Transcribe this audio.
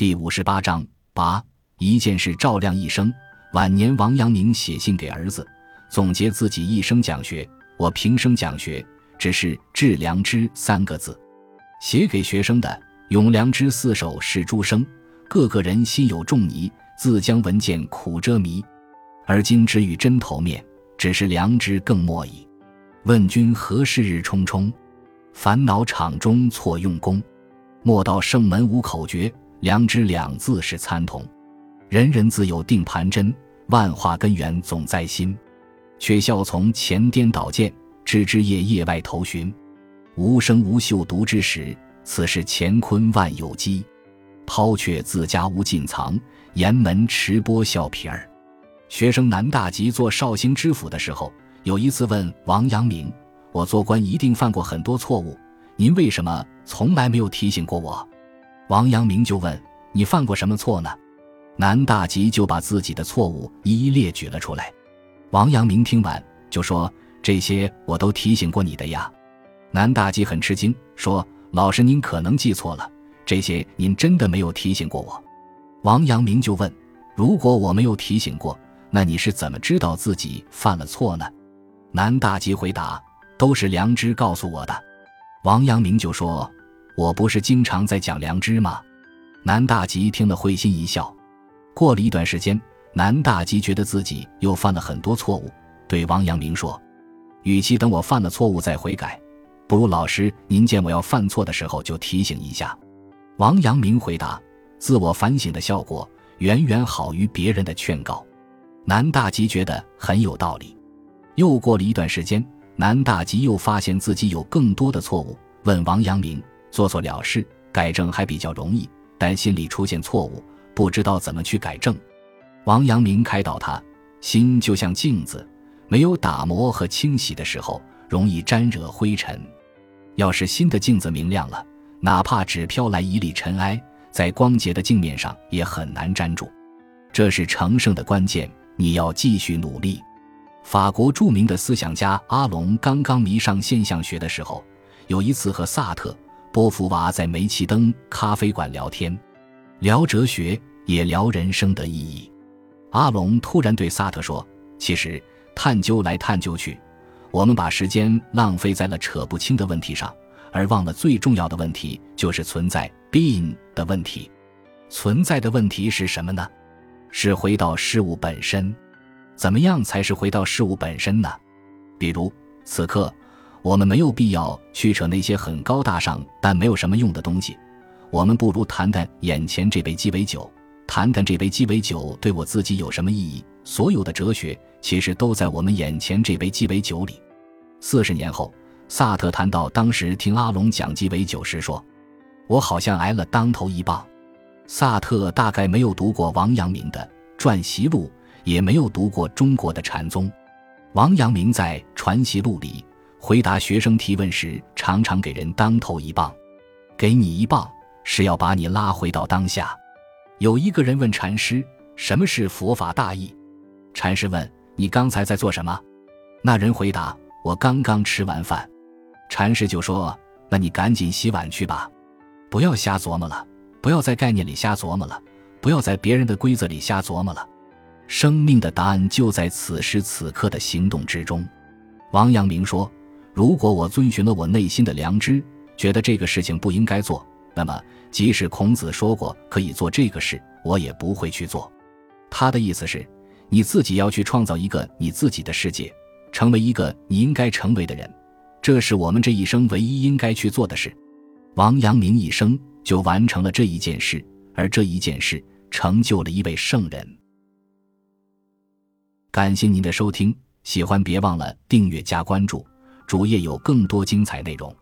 第五十八章八一件事照亮一生。晚年，王阳明写信给儿子，总结自己一生讲学。我平生讲学，只是致良知三个字。写给学生的《咏良知四首》是诸生，个个人心有仲尼，自将闻见苦遮迷。而今只与针头面，只是良知更莫矣。问君何事日冲冲？烦恼场中错用功。莫道圣门无口诀。良知两字是参同，人人自有定盘针，万化根源总在心，却笑从前颠倒见，枝枝叶叶外头寻，无声无秀独之时，此事乾坤万有机，抛却自家无尽藏，沿门持钵笑皮儿。学生南大吉做绍兴知府的时候，有一次问王阳明：“我做官一定犯过很多错误，您为什么从来没有提醒过我？”王阳明就问：“你犯过什么错呢？”南大吉就把自己的错误一一列举了出来。王阳明听完就说：“这些我都提醒过你的呀。”南大吉很吃惊，说：“老师，您可能记错了，这些您真的没有提醒过我。”王阳明就问：“如果我没有提醒过，那你是怎么知道自己犯了错呢？”南大吉回答：“都是良知告诉我的。”王阳明就说。我不是经常在讲良知吗？南大吉听了会心一笑。过了一段时间，南大吉觉得自己又犯了很多错误，对王阳明说：“与其等我犯了错误再悔改，不如老师您见我要犯错的时候就提醒一下。”王阳明回答：“自我反省的效果远远好于别人的劝告。”南大吉觉得很有道理。又过了一段时间，南大吉又发现自己有更多的错误，问王阳明。做错了事，改正还比较容易，但心里出现错误，不知道怎么去改正。王阳明开导他：心就像镜子，没有打磨和清洗的时候，容易沾惹灰尘。要是新的镜子明亮了，哪怕只飘来一粒尘埃，在光洁的镜面上也很难粘住。这是成圣的关键，你要继续努力。法国著名的思想家阿龙刚刚迷上现象学的时候，有一次和萨特。波伏娃在煤气灯咖啡馆聊天，聊哲学也聊人生的意义。阿龙突然对萨特说：“其实探究来探究去，我们把时间浪费在了扯不清的问题上，而忘了最重要的问题就是存在 （being） 的问题。存在的问题是什么呢？是回到事物本身。怎么样才是回到事物本身呢？比如此刻。”我们没有必要去扯那些很高大上但没有什么用的东西，我们不如谈谈眼前这杯鸡尾酒，谈谈这杯鸡尾酒对我自己有什么意义。所有的哲学其实都在我们眼前这杯鸡尾酒里。四十年后，萨特谈到当时听阿龙讲鸡尾酒时说：“我好像挨了当头一棒。”萨特大概没有读过王阳明的《传习录》，也没有读过中国的禅宗。王阳明在《传习录》里。回答学生提问时，常常给人当头一棒。给你一棒，是要把你拉回到当下。有一个人问禅师：“什么是佛法大义？”禅师问：“你刚才在做什么？”那人回答：“我刚刚吃完饭。”禅师就说：“那你赶紧洗碗去吧，不要瞎琢磨了，不要在概念里瞎琢磨了，不要在别人的规则里瞎琢磨了。生命的答案就在此时此刻的行动之中。”王阳明说。如果我遵循了我内心的良知，觉得这个事情不应该做，那么即使孔子说过可以做这个事，我也不会去做。他的意思是，你自己要去创造一个你自己的世界，成为一个你应该成为的人，这是我们这一生唯一应该去做的事。王阳明一生就完成了这一件事，而这一件事成就了一位圣人。感谢您的收听，喜欢别忘了订阅加关注。主页有更多精彩内容。